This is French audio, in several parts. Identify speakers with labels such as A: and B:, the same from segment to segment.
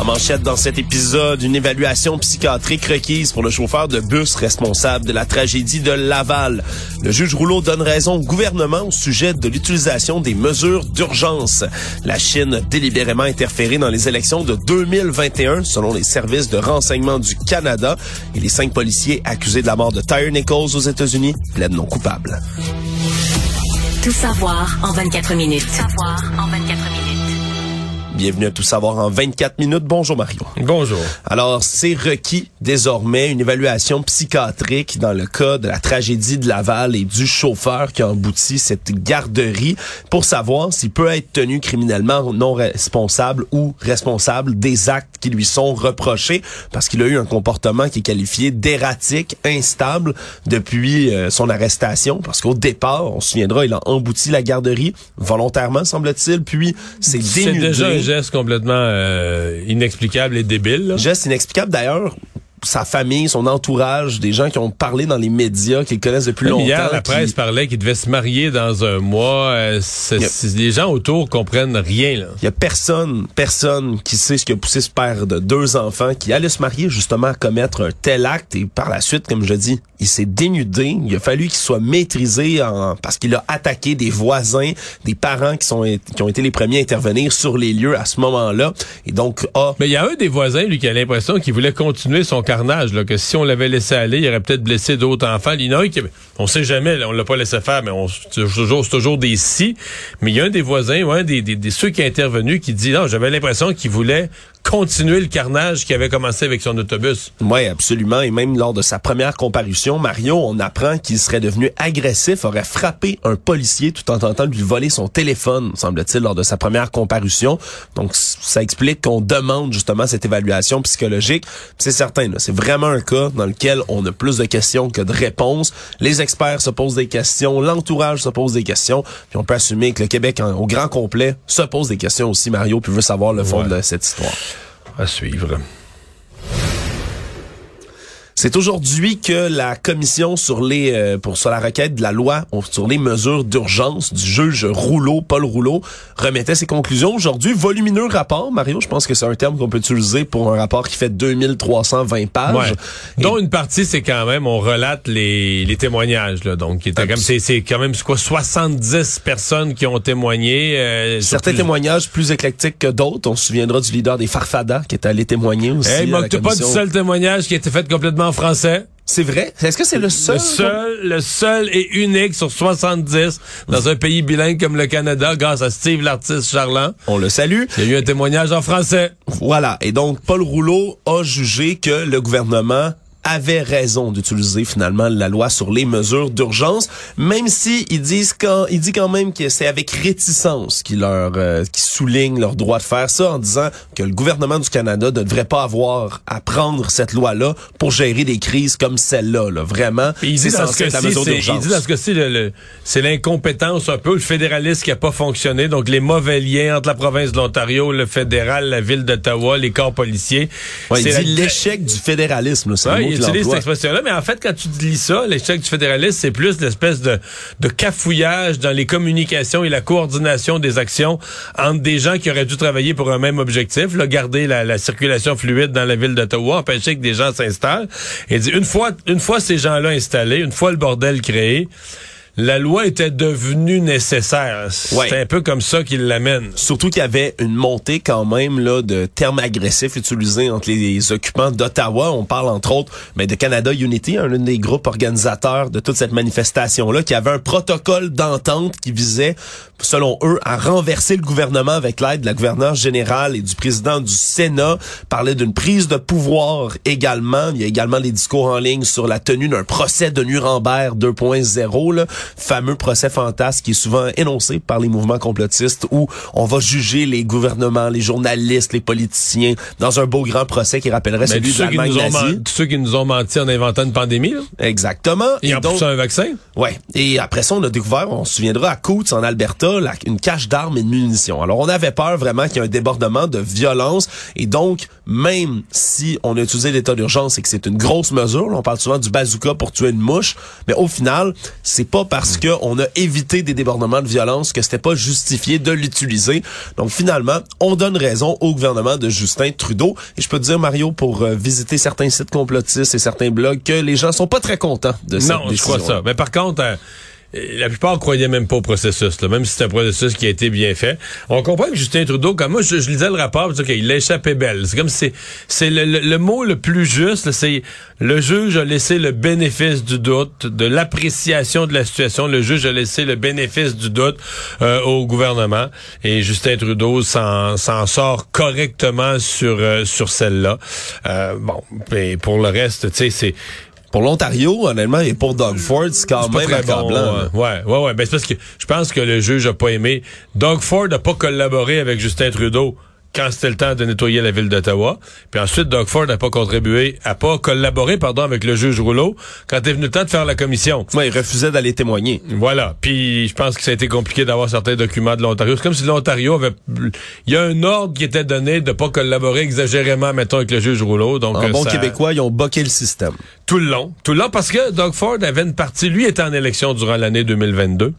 A: En manchette dans cet épisode, une évaluation psychiatrique requise pour le chauffeur de bus responsable de la tragédie de Laval. Le juge Rouleau donne raison au gouvernement au sujet de l'utilisation des mesures d'urgence. La Chine a délibérément interféré dans les élections de 2021 selon les services de renseignement du Canada et les cinq policiers accusés de la mort de Tyre Nichols aux États-Unis plaident non coupables.
B: Tout savoir en 24 minutes. Tout savoir en 24 minutes.
A: Bienvenue à Tout savoir en 24 minutes. Bonjour Mario.
C: Bonjour.
A: Alors, c'est requis désormais une évaluation psychiatrique dans le cas de la tragédie de Laval et du chauffeur qui a embouti cette garderie pour savoir s'il peut être tenu criminellement non responsable ou responsable des actes qui lui sont reprochés parce qu'il a eu un comportement qui est qualifié d'erratique, instable depuis euh, son arrestation parce qu'au départ, on se souviendra, il a embouti la garderie volontairement semble-t-il, puis c'est dénudé
C: geste complètement euh, inexplicable et débile. Là.
A: Geste inexplicable d'ailleurs sa famille, son entourage, des gens qui ont parlé dans les médias, qui le connaissent depuis
C: Même
A: longtemps.
C: Hier, la presse
A: qui...
C: parlait qu'il devait se marier dans un mois. Euh, a... Les gens autour comprennent rien.
A: Il y a personne, personne qui sait ce qui a poussé ce père de deux enfants qui allait se marier justement à commettre un tel acte et par la suite, comme je dis, il s'est dénudé. Il a fallu qu'il soit maîtrisé en... parce qu'il a attaqué des voisins, des parents qui sont qui ont été les premiers à intervenir sur les lieux à ce moment-là. Et donc, ah,
C: mais il y a un des voisins lui qui a l'impression qu'il voulait continuer son carnage, que si on l'avait laissé aller, il aurait peut-être blessé d'autres enfants. Il un on sait jamais, on l'a pas laissé faire, mais on, c'est toujours, toujours des si. Mais il y a un des voisins, ouais, des, des, des ceux qui a intervenu, qui dit, non, j'avais l'impression qu'il voulait continuer le carnage qui avait commencé avec son autobus.
A: Oui, absolument. Et même lors de sa première comparution, Mario, on apprend qu'il serait devenu agressif, aurait frappé un policier tout en tentant de lui voler son téléphone, semble-t-il, lors de sa première comparution. Donc, ça explique qu'on demande justement cette évaluation psychologique. C'est certain, c'est vraiment un cas dans lequel on a plus de questions que de réponses. Les experts se posent des questions, l'entourage se pose des questions, puis on peut assumer que le Québec en, au grand complet se pose des questions aussi, Mario, puis veut savoir le fond ouais. de cette histoire.
C: À suivre.
A: C'est aujourd'hui que la commission sur les euh, pour sur la requête de la loi sur les mesures d'urgence du juge Rouleau, Paul Rouleau, remettait ses conclusions aujourd'hui. Volumineux rapport, Mario, je pense que c'est un terme qu'on peut utiliser pour un rapport qui fait 2320 pages.
C: Ouais. Et... Dont une partie, c'est quand même, on relate les, les témoignages, là. Donc, c'est, c'est quand même, quoi, 70 personnes qui ont témoigné. Euh,
A: Certains plus... témoignages plus éclectiques que d'autres. On se souviendra du leader des Farfadas qui est allé témoigner aussi.
C: Hey, manque pas du seul témoignage qui a été fait complètement en français.
A: C'est vrai? Est-ce que c'est le seul?
C: Le seul, le seul et unique sur 70 dans un pays bilingue comme le Canada grâce à Steve l'artiste Charland.
A: On le salue.
C: Il y a eu un témoignage en français.
A: Voilà. Et donc, Paul Rouleau a jugé que le gouvernement avait raison d'utiliser finalement la loi sur les mesures d'urgence, même si ils disent quand il dit quand même que c'est avec réticence qu'ils leur euh, qui soulignent leur droit de faire ça en disant que le gouvernement du Canada ne devrait pas avoir à prendre cette loi là pour gérer des crises comme celle-là là, vraiment.
C: il dit dans ce cas-ci, il dit dans ce cas-ci le, le, c'est l'incompétence un peu le fédéralisme qui a pas fonctionné, donc les mauvais liens entre la province de l'Ontario, le fédéral, la ville d'Ottawa, les corps policiers.
A: Ouais, il dit l'échec du fédéralisme, c'est
C: ouais, utilise cette expression-là, mais en fait, quand tu lis ça, l'échec du fédéralisme, c'est plus l'espèce de, de cafouillage dans les communications et la coordination des actions entre des gens qui auraient dû travailler pour un même objectif, là, garder la, la circulation fluide dans la ville d'Ottawa, empêcher que des gens s'installent. Et dit, une fois, une fois ces gens-là installés, une fois le bordel créé, la loi était devenue nécessaire. C'est
A: Ouais.
C: un peu comme ça qu'il l'amène.
A: Surtout qu'il y avait une montée quand même là de termes agressifs utilisés entre les occupants d'Ottawa. On parle entre autres mais de Canada Unity, un des groupes organisateurs de toute cette manifestation-là, qui avait un protocole d'entente qui visait, selon eux, à renverser le gouvernement avec l'aide de la gouverneure générale et du président du Sénat. Parlait d'une prise de pouvoir également. Il y a également des discours en ligne sur la tenue d'un procès de Nuremberg 2.0, là, fameux procès fantasme qui est souvent énoncé par les mouvements complotistes où on va juger les gouvernements, les journalistes, les politiciens dans un beau grand procès qui rappellerait
C: Mais
A: celui
C: tous
A: de
C: ceux, qui
A: l'Allemagne
C: nous ont
A: nazie.
C: tous ceux qui nous ont menti en inventant une pandémie, là,
A: Exactement.
C: et en
A: donc-
C: poussant un vaccin.
A: Ouais. Et après ça, on a découvert, on se souviendra, à Coutts, en Alberta, la- une cache d'armes et de munitions. Alors, on avait peur vraiment qu'il y ait un débordement de violence. Et donc, même si on a utilisé l'état d'urgence et que c'est une grosse mesure, là, on parle souvent du bazooka pour tuer une mouche, mais au final, c'est pas parce que on a évité des débordements de violence que c'était pas justifié de l'utiliser. Donc, finalement, on donne raison au gouvernement de Justin Trudeau. Et je peux te dire, Mario, pour euh, visiter certains sites complotistes et certains blogs, que les gens sont pas très contents de cette
C: Non, je crois
A: décision.
C: ça. Mais par contre, euh, la plupart croyaient même pas au processus, là, même si c'est un processus qui a été bien fait. On comprend que Justin Trudeau, comme moi, je, je lisais le rapport, je disais, OK, il l'a échappé belle. C'est comme si c'est, le, le- le mot le plus juste, c'est le juge a laissé le bénéfice du doute, de l'appréciation de la situation. Le juge a laissé le bénéfice du doute euh, au gouvernement. Et Justin Trudeau s'en, s'en sort correctement sur, euh, sur celle-là. Euh, bon, et pour le reste, tu sais, c'est
A: Pour l'Ontario, honnêtement, et pour Doug Ford, c'est quand même
C: très
A: accablant.
C: bon. euh, ouais, ouais, ouais. Ben, c'est parce que je pense que le juge a pas aimé. Doug Ford n'a pas collaboré avec Justin Trudeau quand c'était le temps de nettoyer la ville d'Ottawa. Puis ensuite, Doug Ford n'a pas contribué, a pas collaboré, pardon, avec le juge Rouleau quand est venu le temps de faire la commission.
A: Ouais, il refusait d'aller témoigner.
C: Voilà. Puis je pense que ça a été compliqué d'avoir certains documents de l'Ontario. C'est comme si l'Ontario avait... Il y a un ordre qui était donné de pas collaborer exagérément, mettons, avec le juge Rouleau. Donc,
A: En bon
C: ça-
A: québécois, ils ont boqué le système.
C: tout le long. Tout le long parce que Doug Ford avait une partie, lui était en élection durant l'année 2022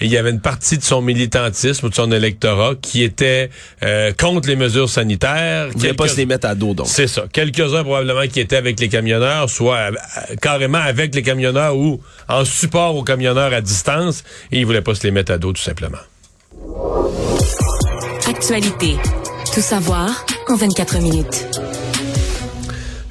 C: et il y avait une partie de son militantisme ou de son électorat qui était euh, contre les mesures sanitaires.
A: Ils voulaient pas
C: Quelques-
A: se les mettre à dos, donc.
C: C'est ça. Quelques-uns probablement qui étaient avec les camionneurs, soit euh, carrément avec les camionneurs ou en support aux camionneurs à distance et ils voulaient pas se les mettre à dos tout simplement.
B: Actualité. Tout savoir en 24 minutes.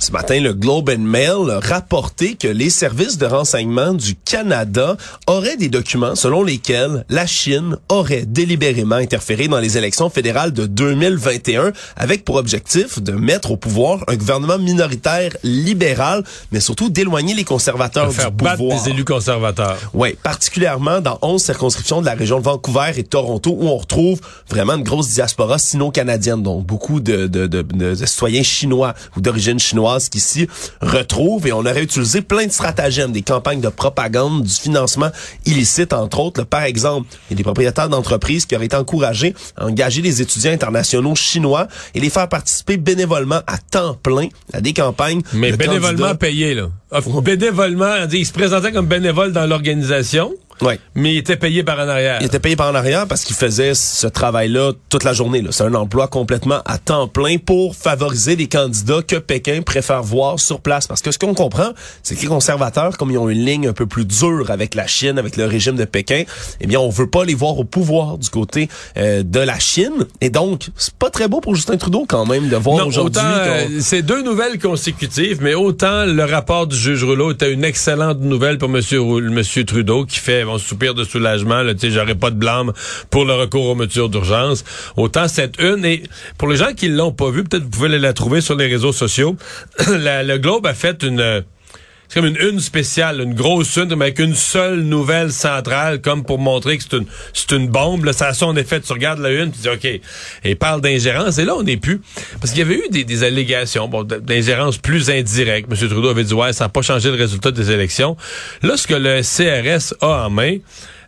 A: Ce matin, le Globe and Mail a rapporté que les services de renseignement du Canada auraient des documents selon lesquels la Chine aurait délibérément interféré dans les élections fédérales de 2021 avec pour objectif de mettre au pouvoir un gouvernement minoritaire libéral, mais surtout d'éloigner les conservateurs
C: faire
A: du
C: battre
A: pouvoir.
C: des élus conservateurs.
A: Oui, particulièrement dans 11 circonscriptions de la région de Vancouver et Toronto où on retrouve vraiment une grosse diaspora sino-canadienne, donc beaucoup de, de, de, de citoyens chinois ou d'origine chinoise qui s'y retrouvent et on aurait utilisé plein de stratagèmes, des campagnes de propagande, du financement illicite entre autres. Là, par exemple, il y a des propriétaires d'entreprises qui auraient été encouragés à engager des étudiants internationaux chinois et les faire participer bénévolement à temps plein à des campagnes
C: Mais bénévolement
A: candidats.
C: payé, là. Ah, Bénévolement, il se présentait comme bénévole dans l'organisation,
A: Ouais.
C: mais il était payé par en arrière.
A: Il était payé par en arrière parce qu'il faisait ce travail-là toute la journée. C'est un emploi complètement à temps plein pour favoriser les candidats que Pékin préfère voir sur place. Parce que ce qu'on comprend, c'est que les conservateurs, comme ils ont une ligne un peu plus dure avec la Chine, avec le régime de Pékin, eh bien, on veut pas les voir au pouvoir du côté euh, de la Chine. Et donc, c'est pas très beau pour Justin Trudeau quand même de voir aujourd'hui.
C: euh, c'est deux nouvelles consécutives, mais autant le rapport du juge Rouleau était une excellente nouvelle pour Monsieur, Monsieur Trudeau, qui fait un soupir de soulagement, là, j'aurais pas de blâme pour le recours aux mesures d'urgence. Autant cette une, et pour les gens qui l'ont pas vu, peut-être vous pouvez la trouver sur les réseaux sociaux, le Globe a fait une... c'est comme une une spéciale, une grosse une, mais avec une seule nouvelle centrale, comme pour montrer que c'est une, c'est une bombe. Là, ça a son effet. Tu regardes la une, tu dis OK. Et il parle d'ingérence. Et là, on n'est plus. Parce qu'il y avait eu des, des allégations bon, d'ingérence plus indirecte. M. Trudeau avait dit Ouais, ça n'a pas changé le résultat des élections. Là, ce que le CRS a en main,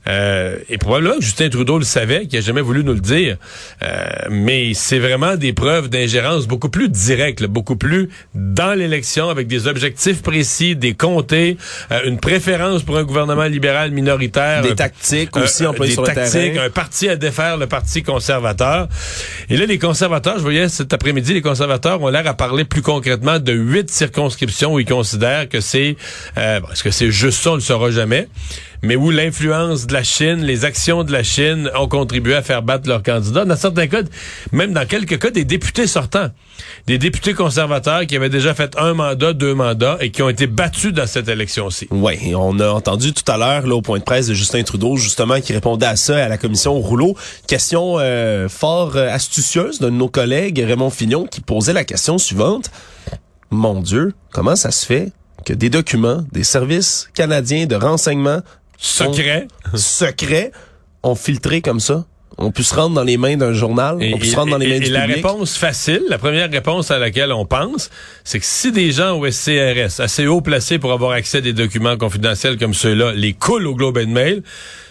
C: euh, et probablement que Justin Trudeau le savait, qu'il a jamais voulu nous le dire, euh, mais c'est vraiment des preuves d'ingérence beaucoup plus directes, là, beaucoup plus dans l'élection, avec des objectifs précis, des comtés, euh, une préférence pour un gouvernement libéral minoritaire,
A: Des
C: un-
A: tactiques aussi
C: un-
A: employées
C: des
A: sur
C: tactiques, un parti à défaire, le parti conservateur. Et là, les conservateurs, je voyais cet après-midi, les conservateurs ont l'air à parler plus concrètement de huit circonscriptions où ils considèrent que c'est, euh, est-ce que c'est juste ça, on ne le saura jamais. Mais où l'influence de la Chine, les actions de la Chine ont contribué à faire battre leur candidat. Dans certains cas, même dans quelques cas, des députés sortants, des députés conservateurs qui avaient déjà fait un mandat, deux mandats et qui ont été battus dans cette élection-ci.
A: Oui, on a entendu tout à l'heure là au point de presse de Justin Trudeau justement qui répondait à ça à la commission rouleau. Question euh, fort euh, astucieuse de nos collègues, Raymond Fignon, qui posait la question suivante. Mon Dieu, comment ça se fait que des documents des services canadiens de renseignement
C: Secret.
A: secrets ont filtré comme ça? On peut se rendre dans les mains d'un journal, on peut se rendre dans les mains
C: et
A: du
C: la
A: public.
C: réponse facile, la première réponse à laquelle on pense, c'est que si des gens au SCRS, assez haut placés pour avoir accès à des documents confidentiels comme ceux-là, les coulent au Globe and Mail,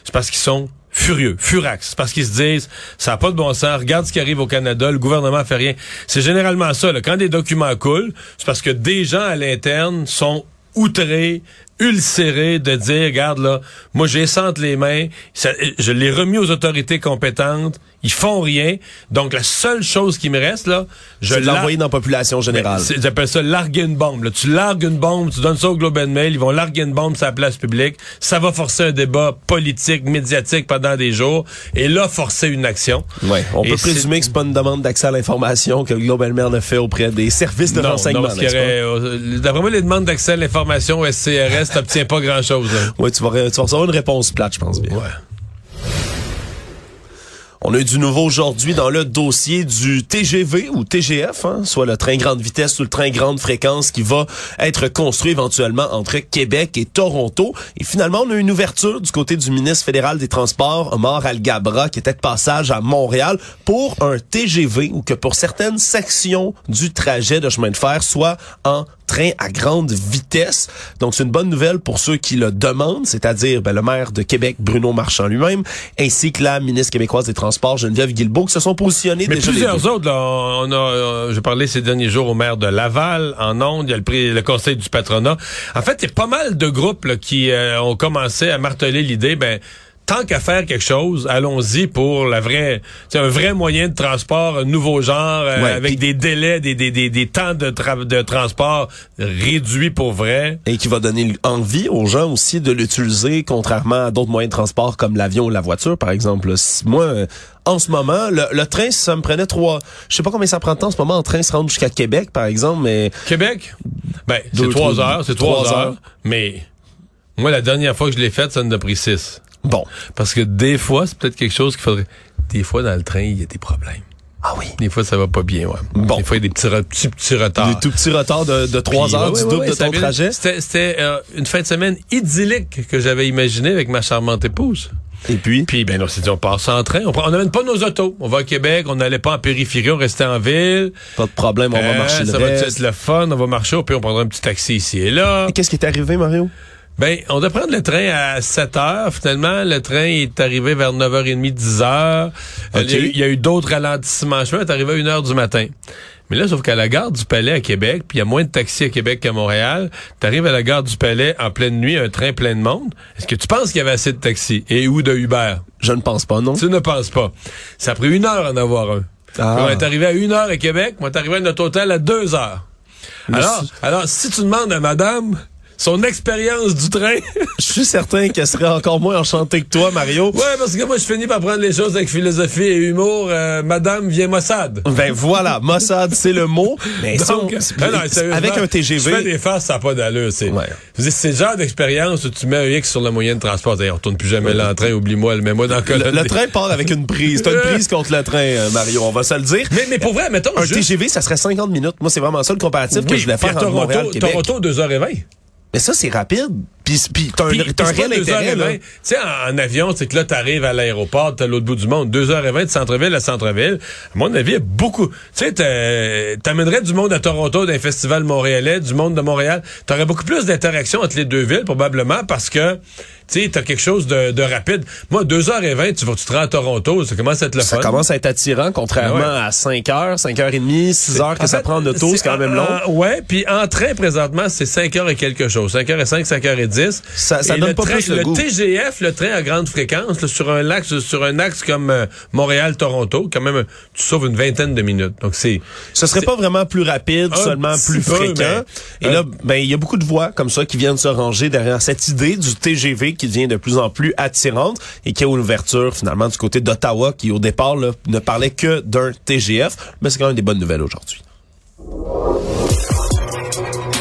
C: c'est parce qu'ils sont furieux, furax. C'est parce qu'ils se disent, ça n'a pas de bon sens, regarde ce qui arrive au Canada, le gouvernement fait rien. C'est généralement ça. Là. Quand des documents coulent, c'est parce que des gens à l'interne sont outrés, ulcérés de dire, regarde là, moi j'ai entre les mains, je l'ai remis aux autorités compétentes, ils font rien. Donc la seule chose qui me reste là, je
A: de l'envoyer dans la population générale.
C: J'appelle ça larguer une bombe. Là. Tu largues une bombe, tu donnes ça au Globe and Mail, ils vont larguer une bombe sur la place publique. Ça va forcer un débat politique, médiatique pendant des jours. Et là, forcer une action.
A: Ouais, on
C: Et
A: peut présumer que c'est pas une demande d'accès à l'information que le Global Mail a fait auprès des services de
C: Non,
A: renseignement.
C: non, euh, d'après moi, les demandes d'accès à l'information au SCRS, t'obtiens pas grand-chose.
A: Ouais, tu vas, tu vas recevoir une réponse plate, je pense bien. On a eu du nouveau aujourd'hui dans le dossier du TGV ou TGF, hein, soit le train grande vitesse ou le train grande fréquence qui va être construit éventuellement entre Québec et Toronto. Et finalement, on a eu une ouverture du côté du ministre fédéral des Transports, Omar Al-Gabra, qui était de passage à Montréal pour un TGV ou que pour certaines sections du trajet de chemin de fer soit en train à grande vitesse. Donc, c'est une bonne nouvelle pour ceux qui le demandent, c'est-à-dire ben, le maire de Québec, Bruno Marchand lui-même, ainsi que la ministre québécoise des Transports, Geneviève Guilbeault, qui se sont positionnés
C: Mais
A: déjà
C: plusieurs autres, là, on a, euh, j'ai parlé ces derniers jours au maire de Laval, en Onde, il y a le, le conseil du patronat. En fait, il y a pas mal de groupes là, qui euh, ont commencé à marteler l'idée, ben, tant qu'à faire quelque chose, allons-y pour la vraie, c'est un vrai moyen de transport, un nouveau genre, euh,
A: Ouais,
C: avec des délais, des, des, des, des temps de, tra- de transport réduits pour vrai.
A: Et qui va donner envie aux gens aussi de l'utiliser, contrairement à d'autres moyens de transport comme l'avion ou la voiture, par exemple. Si Moi, euh, en ce moment, le, le train, ça me prenait trois... Je sais pas combien ça prend de temps en ce moment, en train se rendre jusqu'à Québec, par exemple, mais...
C: Québec, ben, c'est trois heures, c'est
A: trois
C: heures,
A: heures.
C: mais moi, la dernière fois que je l'ai faite, ça en a pris six.
A: Bon.
C: Parce que des fois, c'est peut-être quelque chose qu'il faudrait. Des fois, dans le train, il y a des problèmes.
A: Ah oui.
C: Des fois, ça va pas bien, ouais.
A: Bon.
C: Des fois, il y a des petits, petits, petits retards.
A: Des tout petits retards de, de trois
C: Puis,
A: heures,
C: ouais,
A: du
C: ouais,
A: double
C: ouais,
A: de ton trajet.
C: C'était euh, une fin de semaine idyllique que j'avais imaginée avec ma charmante épouse.
A: Et puis...
C: Puis, ben, on s'est dit, on passe en train. On n'amène pas nos autos. On va à Québec. On n'allait pas en périphérie. On restait en ville.
A: Pas de problème, on va
C: Euh,
A: marcher le
C: Ça va être le fun. On va marcher. Puis, on prendra un petit taxi ici et là.
A: Qu'est-ce qui est arrivé, Mario?
C: Ben, on doit prendre le train à 7 heures. Finalement, le train est arrivé vers 9h30, 10 heures. Euh. Il y a eu- il y, a eu d'autres ralentissements. Je est arrivé à 1 heure du matin. Mais là, sauf qu'à la gare du Palais à Québec, puis il y a moins de taxis à Québec qu'à Montréal, tu arrives à la gare du Palais en pleine nuit, un train plein de monde. Est-ce que tu penses qu'il y avait assez de taxis? Et ou de Uber?
A: Je ne pense pas, non?
C: Tu ne penses pas. Ça a pris une heure en avoir un.
A: Ah.
C: On est arrivé à une heure à Québec, on est arrivé à notre hôtel à deux heures. Alors, alors, si tu demandes à madame son expérience du train,
A: Je suis certain qu'elle serait encore moins enchantée que toi, Mario.
C: Ouais, parce que moi, je finis par prendre les choses avec philosophie et humour. Euh, Madame vient Mossad.
A: Ben voilà, Mossad, c'est le mot. Mais si
C: Donc,
A: on-
C: ah non,
A: avec un
C: Tu fais
A: TGV,
C: des faces, ça n'a pas d'allure. C'est
A: Ouais.
C: Je le genre d'expérience où tu mets un X sur le moyen de transport. D'ailleurs, on retourne plus jamais l'entrain, oublie-moi, le mets-moi dans le colonne.
A: le train part avec une prise. T'as une prise contre le train, euh, Mario, on va se le dire.
C: Mais, mais pour vrai, mettons,
A: un
C: juste...
A: TGV, ça serait 50 minutes. Moi, c'est vraiment ça le comparatif que je voulais faire Montréal
C: Toronto,
A: Québec.
C: Toronto, 2h20.
A: Mais ça, c'est rapide. Puis, puis t'as un,
C: Puis-
A: t'as un réel intérêt,
C: 2h20.
A: là.
C: Tu sais, en, en avion, c'est que là, t'arrives à l'aéroport, t'es à l'autre bout du monde. 2h20 de centre-ville à centre-ville. À mon avis, il y a beaucoup. Tu sais, t'amènerais du monde à Toronto d'un festival montréalais, du monde de Montréal. T'aurais beaucoup plus d'interaction entre les deux villes, probablement, parce que, tu sais, t'as quelque chose de, de rapide. Moi, 2h20, tu vas, tu te rends à Toronto, ça commence à être le
A: Ça
C: fun.
A: commence à être attirant, contrairement
C: ouais.
A: à 5 heures, 5 heures et demie, 6 heures que
C: En
A: ça
C: fait,
A: prend en auto, c'est quand même long.
C: en- ouais, puis en train, présentement, c'est 5 heures et quelque chose. 5 heures et 5, 5 heures et 10. 10.
A: Ça- donne
C: le
A: pas
C: train-
A: plus le goût.
C: TGF, le train à grande fréquence, là, sur un axe, sur un axe comme euh, Montréal-Toronto, quand même, tu sauves une vingtaine de minutes. Donc c'est,
A: Ce serait pas vraiment plus rapide, seulement plus
C: peu,
A: fréquent.
C: mais-
A: Et là, ben il y a beaucoup de voix comme ça qui viennent se ranger derrière cette idée du TGV qui devient de plus en plus attirante et qui a une ouverture finalement du côté d'Ottawa qui au départ là, ne parlait que d'un TGF. Mais c'est quand même des bonnes nouvelles aujourd'hui.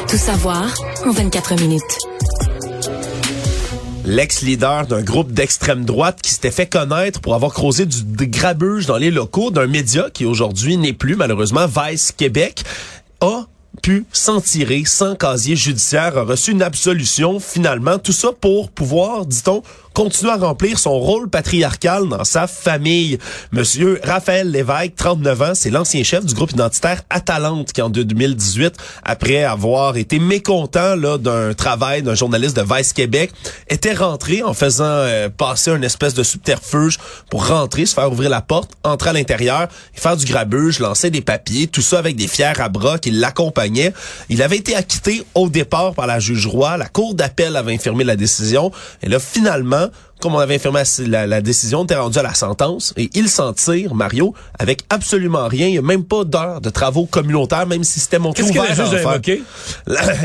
B: Tout savoir en 24 minutes.
A: L'ex-leader d'un groupe d'extrême droite qui s'était fait connaître pour avoir causé du grabuge dans les locaux d'un média qui aujourd'hui n'est plus malheureusement Vice Québec a pu s'en tirer sans casier judiciaire, a reçu une absolution finalement, tout ça pour pouvoir, dit-on, continuer à remplir son rôle patriarcal dans sa famille. Monsieur Raphaël Lévesque, 39 ans, c'est l'ancien chef du groupe identitaire Atalante qui en 2018, après avoir été mécontent là d'un travail d'un journaliste de Vice Québec, était rentré en faisant euh, passer une espèce de subterfuge pour rentrer, se faire ouvrir la porte, entrer à l'intérieur faire du grabuge, lancer des papiers, tout ça avec des fiers à bras qui l'accompagnaient. Il avait été acquitté au départ par la juge Roy. La cour d'appel avait infirmé la décision. Et là, finalement, comme on avait infirmé la, la décision, on était rendu à la sentence et il s'en tire, Mario, avec absolument rien. Il n'y a même pas d'heure de travaux communautaires, même si c'était montré
C: Qu'est-ce que la juge a évoqué?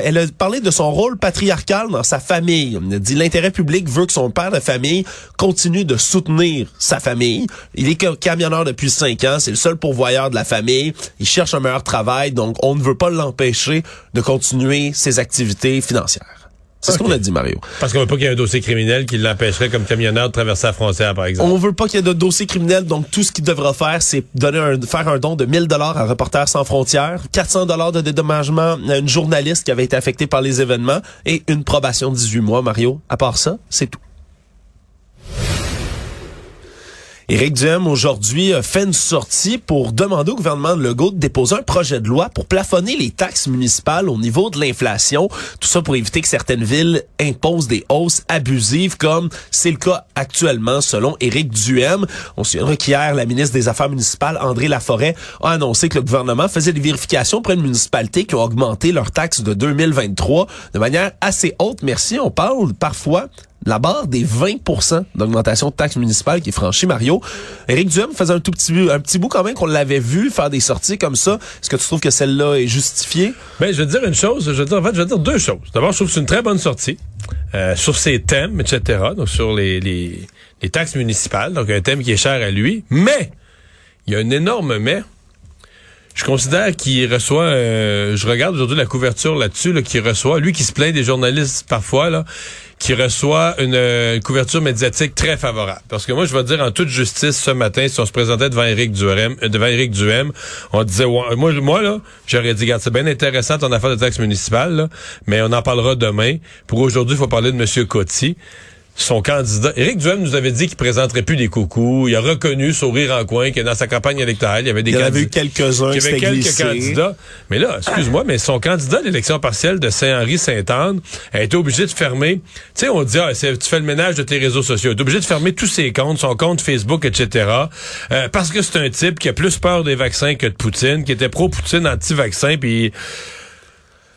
A: Elle a parlé de son rôle patriarcal dans sa famille. Elle a dit l'intérêt public veut que son père de famille continue de soutenir sa famille. Il est ca- camionneur depuis cinq ans, c'est le seul pourvoyeur de la famille. Il cherche un meilleur travail, donc on ne veut pas l'empêcher de continuer ses activités financières. C'est ce qu'on a dit, Mario.
C: parce qu'on veut pas qu'il y ait un dossier criminel qui l'empêcherait comme camionneur de traverser la frontière, par exemple.
A: On veut pas qu'il y ait de dossier criminel, donc tout ce qu'il devra faire, c'est donner un, faire un don de 1000 dollars à Reporters sans frontières, 400 dollars de dédommagement à une journaliste qui avait été affectée par les événements et une probation de 18 mois, Mario. À part ça, c'est tout. Éric Duhem, aujourd'hui, fait une sortie pour demander au gouvernement de Legault de déposer un projet de loi pour plafonner les taxes municipales au niveau de l'inflation. Tout ça pour éviter que certaines villes imposent des hausses abusives, comme c'est le cas actuellement, selon Éric Duhem. On se souviendra qu'hier, la ministre des Affaires municipales, André Laforêt, a annoncé que le gouvernement faisait des vérifications pour une municipalité qui ont augmenté leurs taxes de 2023 de manière assez haute. Merci. On parle parfois la barre des 20% d'augmentation de taxes municipales qui est franchie, Mario. Éric Duhem faisait un tout petit, bout- un petit bout quand même qu'on l'avait vu faire des sorties comme ça. Est-ce que tu trouves que celle-là est justifiée?
C: Ben, je vais te dire une chose. Je vais dire, en fait, je vais te dire deux choses. D'abord, je trouve que c'est une très bonne sortie euh, sur ses thèmes, etc. Donc, sur les, les, taxes municipales. Donc, un thème qui est cher à lui. Mais, il y a un énorme mais. Je considère qu'il reçoit, euh, je regarde aujourd'hui la couverture là-dessus, là, qu'il reçoit, lui qui se plaint des journalistes parfois, là, qui reçoit une, euh, une couverture médiatique très favorable. Parce que moi, je vais dire en toute justice, ce matin, si on se présentait devant Éric Duhem, euh, devant Éric Duhem, on disait, ouais, moi, moi là, j'aurais dit, regarde, c'est bien intéressant ton affaire de taxe municipale, là, mais on en parlera demain. Pour aujourd'hui, il faut parler de M. Coty son candidat. Éric Duhem nous avait dit qu'il présenterait plus des coucous. Il a reconnu, sourire en coin, que dans sa campagne électorale, il y avait des
A: Il y avait quelques-uns qui
C: y avait quelques candidats. Mais là, excuse-moi, mais son candidat à l'élection partielle de Saint-Henri-Sainte-Anne a été obligé de fermer. Tu sais, on dit, ah, tu fais le ménage de tes réseaux sociaux. Il est obligé de fermer tous ses comptes, son compte Facebook, etc. euh, parce que c'est un type qui a plus peur des vaccins que de Poutine, qui était pro-Poutine, anti-vaccin, puis...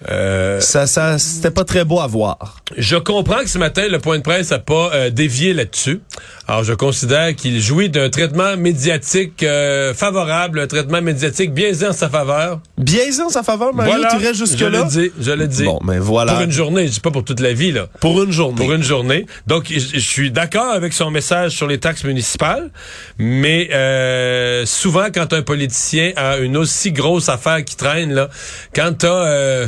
C: Euh,
A: Ça, ça, c'était pas très beau à voir.
C: je comprends que ce matin, le point de presse n'a pas euh, dévié là-dessus. Alors, je considère qu'il jouit d'un traitement médiatique euh, favorable, un traitement médiatique biaisé en sa faveur.
A: Biaisé en sa faveur, Mario,
C: voilà,
A: tu
C: je
A: jusque-là?
C: le dis, je le dis.
A: Bon, mais voilà.
C: Pour une journée, je dis pas pour toute la vie, là.
A: Pour une journée.
C: Pour une journée. Donc, je, je suis d'accord avec son message sur les taxes municipales, mais euh, souvent, quand un politicien a une aussi grosse affaire qui traîne, là, quand t'as... Euh,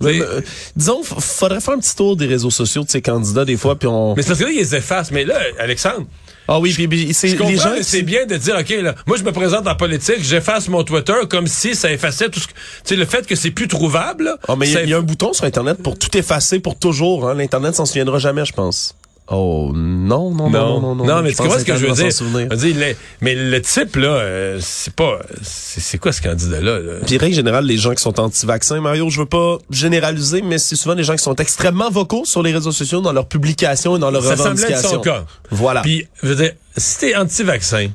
A: Mais, euh, disons, faudrait faire un petit tour des réseaux sociaux de ces candidats des fois, puis on.
C: mais c'est parce que là, ils les effacent. Mais là, Alexandre,
A: Ah oui, puis, puis c'est les gens.
C: c'est bien de dire, OK, là, moi, je me présente en politique, j'efface mon Twitter comme si ça effaçait tout ce que... Tu sais, le fait que c'est plus trouvable,
A: Ah, mais il y a-
C: ça
A: il y, a un bouton sur Internet pour tout effacer pour toujours. Hein. L'Internet s'en souviendra jamais, je pense. Oh non, non, non, non, non, non.
C: mais tu comprends ce que je veux dire? Je veux dire, mais le type, là, euh, c'est pas... C'est quoi ce candidat-là? là?
A: Puis règle générale, les gens qui sont anti-vaccins, Mario, je veux pas généraliser, mais c'est souvent des gens qui sont extrêmement vocaux sur les réseaux sociaux, dans leurs publications et dans leurs
C: Ça semblait être
A: revendications.
C: son cas.
A: Voilà.
C: Puis, je veux dire, si t'es anti-vaccin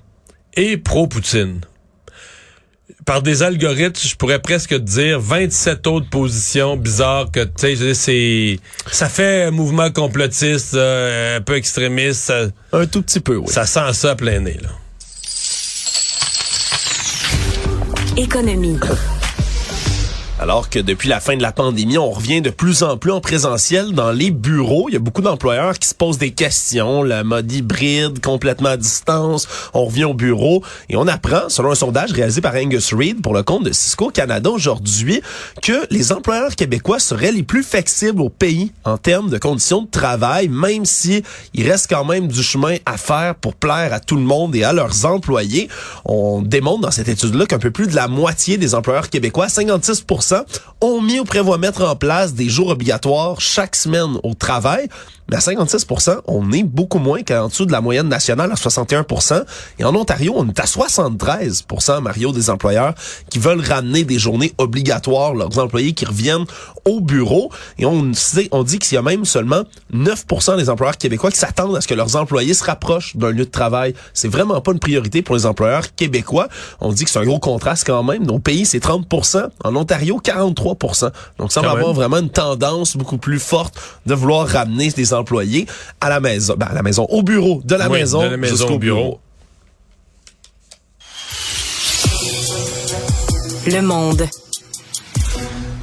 C: et pro-Poutine, par des algorithmes, je pourrais presque te dire 27 autres positions bizarres que, tu sais, c'est, ça fait un mouvement complotiste, euh, un peu extrémiste, ça,
A: Un tout petit peu, oui.
C: ça sent ça à plein nez, là.
B: Économie.
A: Alors que depuis la fin de la pandémie, on revient de plus en plus en présentiel dans les bureaux. Il y a beaucoup d'employeurs qui se posent des questions, le mode hybride, complètement à distance. On revient au bureau et on apprend, selon un sondage réalisé par Angus Reid pour le compte de Cisco Canada aujourd'hui, que les employeurs québécois seraient les plus flexibles au pays en termes de conditions de travail, même si il reste quand même du chemin à faire pour plaire à tout le monde et à leurs employés. On démontre dans cette étude-là qu'un peu plus de la moitié des employeurs québécois, 56 ont mis ou prévoient mettre en place des jours obligatoires chaque semaine au travail. Mais à 56 on est beaucoup moins qu'en dessous de la moyenne nationale à 61 Et en Ontario, on est à 73% Mario, des employeurs qui veulent ramener des journées obligatoires, leurs employés qui reviennent au bureau. Et on, sait, on dit qu'il y a même seulement 9% des employeurs québécois qui s'attendent à ce que leurs employés se rapprochent d'un lieu de travail. C'est vraiment pas une priorité pour les employeurs québécois. On dit que c'est un gros contraste quand même. Nos pays, c'est 30% En Ontario, 43% Donc, ça va avoir vraiment une tendance beaucoup plus forte de vouloir ramener des employés à la maison, ben, à la maison, au bureau, de la
C: Oui,
A: maison,
C: de la maison
A: jusqu'au
C: au bureau.
A: bureau.
B: Le monde.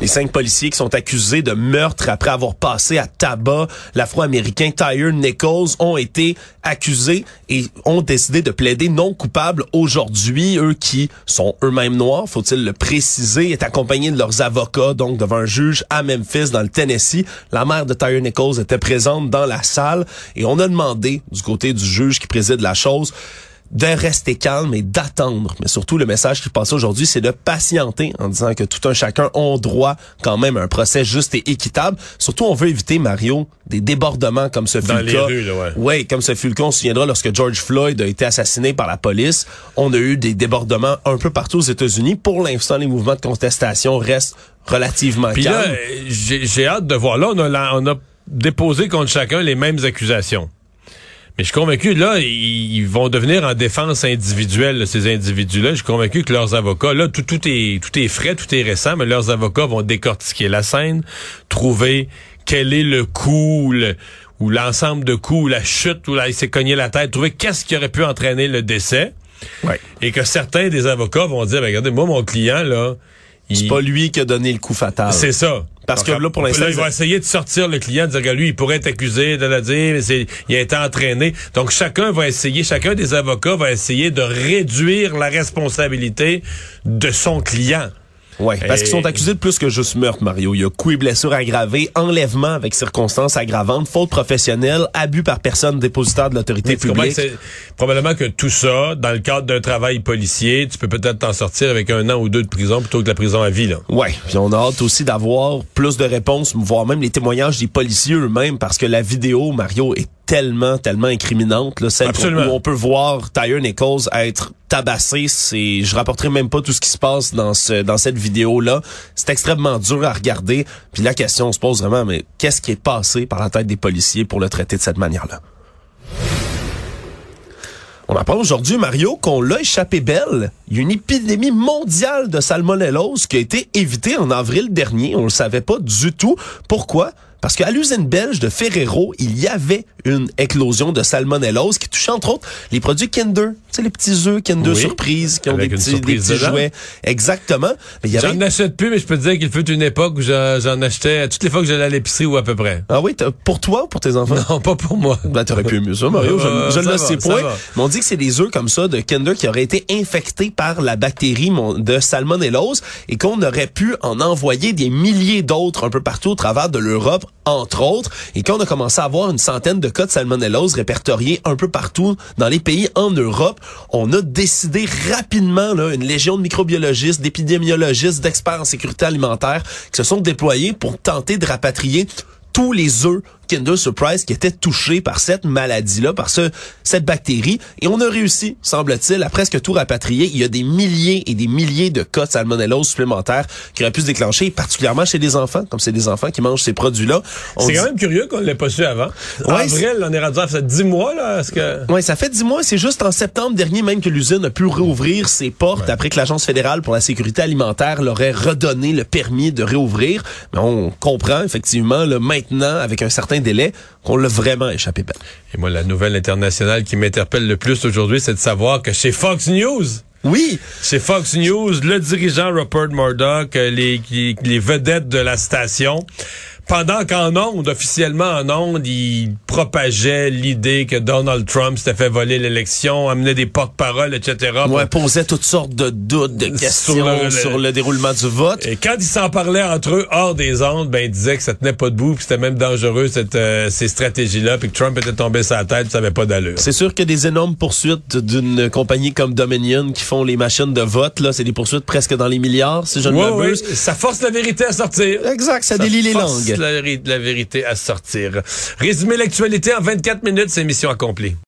A: Les cinq policiers qui sont accusés de meurtre après avoir passé à tabac l'afro-américain Tyre Nichols ont été accusés et ont décidé de plaider non coupable aujourd'hui. Eux qui sont eux-mêmes noirs, faut-il le préciser, est accompagnés de leurs avocats, donc devant un juge à Memphis, dans le Tennessee. La mère de Tyre Nichols était présente dans la salle et on a demandé du côté du juge qui préside la chose de rester calme et d'attendre. Mais surtout, le message qui passe aujourd'hui, c'est de patienter en disant que tout un chacun ont droit quand même à un procès juste et équitable. Surtout, on veut éviter, Mario, des débordements comme ce fut
C: Dans
A: le
C: les
A: cas.
C: rues, là, ouais.
A: Ouais, comme ce fut le cas, on se souviendra lorsque George Floyd a été assassiné par la police. On a eu des débordements un peu partout aux États-Unis. Pour l'instant, les mouvements de contestation restent relativement
C: Puis
A: calmes.
C: j'ai j'ai hâte de voir. Là, on a, la- on a déposé contre chacun les mêmes accusations. Mais je suis convaincu, là, ils vont devenir en défense individuelle, là, ces individus-là. Je suis convaincu que leurs avocats, là, tout, tout est tout est frais, tout est récent, mais leurs avocats vont décortiquer la scène, trouver quel est le coup, le- ou l'ensemble de coups, ou la chute, où là, il s'est cogné la tête, trouver qu'est-ce qui aurait pu entraîner le décès.
A: Ouais.
C: Et que certains des avocats vont dire, ben, regardez, moi, mon client, là,
A: C'est
C: il-
A: pas lui qui a donné le coup fatal.
C: c'est ça.
A: Parce que là, pour l'instant,
C: Là, ils vont essayer de sortir le client, de dire que lui, il pourrait être accusé de la dire, mais c'est, il a été entraîné. Donc, chacun va essayer, chacun des avocats va essayer de réduire la responsabilité de son client.
A: Ouais, parce qu'ils sont accusés de plus que juste meurtre, Mario. Il y a coups et blessures aggravées, enlèvement avec circonstances aggravantes, faute professionnelle, abus par personne dépositaire de l'autorité publique.
C: probablement que tout ça, dans le cadre d'un travail policier, tu peux peut-être t'en sortir avec un an ou deux de prison plutôt que la prison à vie, là.
A: Ouais, puis on a hâte aussi d'avoir plus de réponses, voire même les témoignages des policiers eux-mêmes, parce que la vidéo, Mario, est tellement, tellement incriminante. Là, celle
C: Absolument.
A: où on peut voir Tyre Nichols être tabassé, c'est, je rapporterai même pas tout ce qui se passe dans ce, dans cette vidéo-là. C'est extrêmement dur à regarder. Puis la question se pose vraiment, mais qu'est-ce qui est passé par la tête des policiers pour le traiter de cette manière-là? On apprend aujourd'hui, Mario, qu'on l'a échappé belle. Il y a une épidémie mondiale de salmonellose qui a été évitée en avril dernier. On le savait pas du tout. Pourquoi? Parce qu'à l'usine belge de Ferrero, il y avait une éclosion de salmonellose qui touchait entre autres les produits Kinder. Tu sais, les petits œufs Kinder
C: Oui,
A: Surprise qui ont des petits, des petits jouets. Exactement. Mais y avait...
C: J'en achète plus, mais je peux te dire qu'il fut une époque où j'en achetais toutes les fois que j'allais à l'épicerie ou à peu près.
A: Ah oui, pour toi ou pour tes enfants?
C: Non, pas pour moi.
A: Ben, t'aurais pu mieux ça, Mario. Je,
C: Euh,
A: je
C: ça
A: le sais point. Mais on dit que c'est des œufs comme ça de Kinder qui auraient été infectés par la bactérie de salmonellose et qu'on aurait pu en envoyer des milliers d'autres un peu partout au travers de l'Europe, entre autres. Et qu'on a commencé à avoir une centaine de cas de salmonellose répertoriés un peu partout dans les pays en Europe, on a décidé rapidement, là, une légion de microbiologistes, d'épidémiologistes, d'experts en sécurité alimentaire qui se sont déployés pour tenter de rapatrier tous les œufs Kinder Surprise qui était touché par cette maladie-là, par ce, cette bactérie. Et on a réussi, semble-t-il, à presque tout rapatrier. Il y a des milliers et des milliers de cas de salmonellose supplémentaires qui auraient pu se déclencher, particulièrement chez les enfants, comme c'est des enfants qui mangent ces produits-là.
C: C'est quand même curieux qu'on ne l'ait pas su avant.
A: Ouais,
C: en vrai, on est rendu à ça 10 mois, là. Que...
A: Oui, ça fait dix mois. C'est juste en septembre dernier même que l'usine a pu réouvrir ses portes après que l'Agence fédérale pour la sécurité alimentaire leur ait redonné le permis de réouvrir. Mais on comprend effectivement là, maintenant, avec un certain délai, qu'on l'a vraiment échappé belle.
C: Et moi, la nouvelle internationale qui m'interpelle le plus aujourd'hui, c'est de savoir que chez Fox News,
A: Oui,
C: chez Fox News, le dirigeant Rupert Murdoch, euh, les vedettes de la station, pendant qu'en ondes, officiellement en ondes, il propageait l'idée que Donald Trump s'était fait voler l'élection, amenait des porte-paroles, etc.
A: ouais, posait toutes sortes de doutes, de questions
C: le-
A: sur
C: le-
A: le, déroulement du vote.
C: Et quand ils s'en parlaient entre eux hors des ondes, ben ils disaient que ça tenait pas debout, puis c'était même dangereux cette, euh, ces stratégies-là, puis que Trump était tombé sur la tête, ça avait pas d'allure.
A: C'est sûr que des énormes poursuites d'une compagnie comme Dominion qui font les machines de vote, là, c'est des poursuites presque dans les milliards, si je ne
C: Ouais,
A: m'abuse.
C: ouais, ça force la vérité à sortir.
A: Exact, ça,
C: Ça
A: délie les langues.
C: La, la vérité à sortir. Résumer l'actualité en 24 minutes, c'est mission accomplie.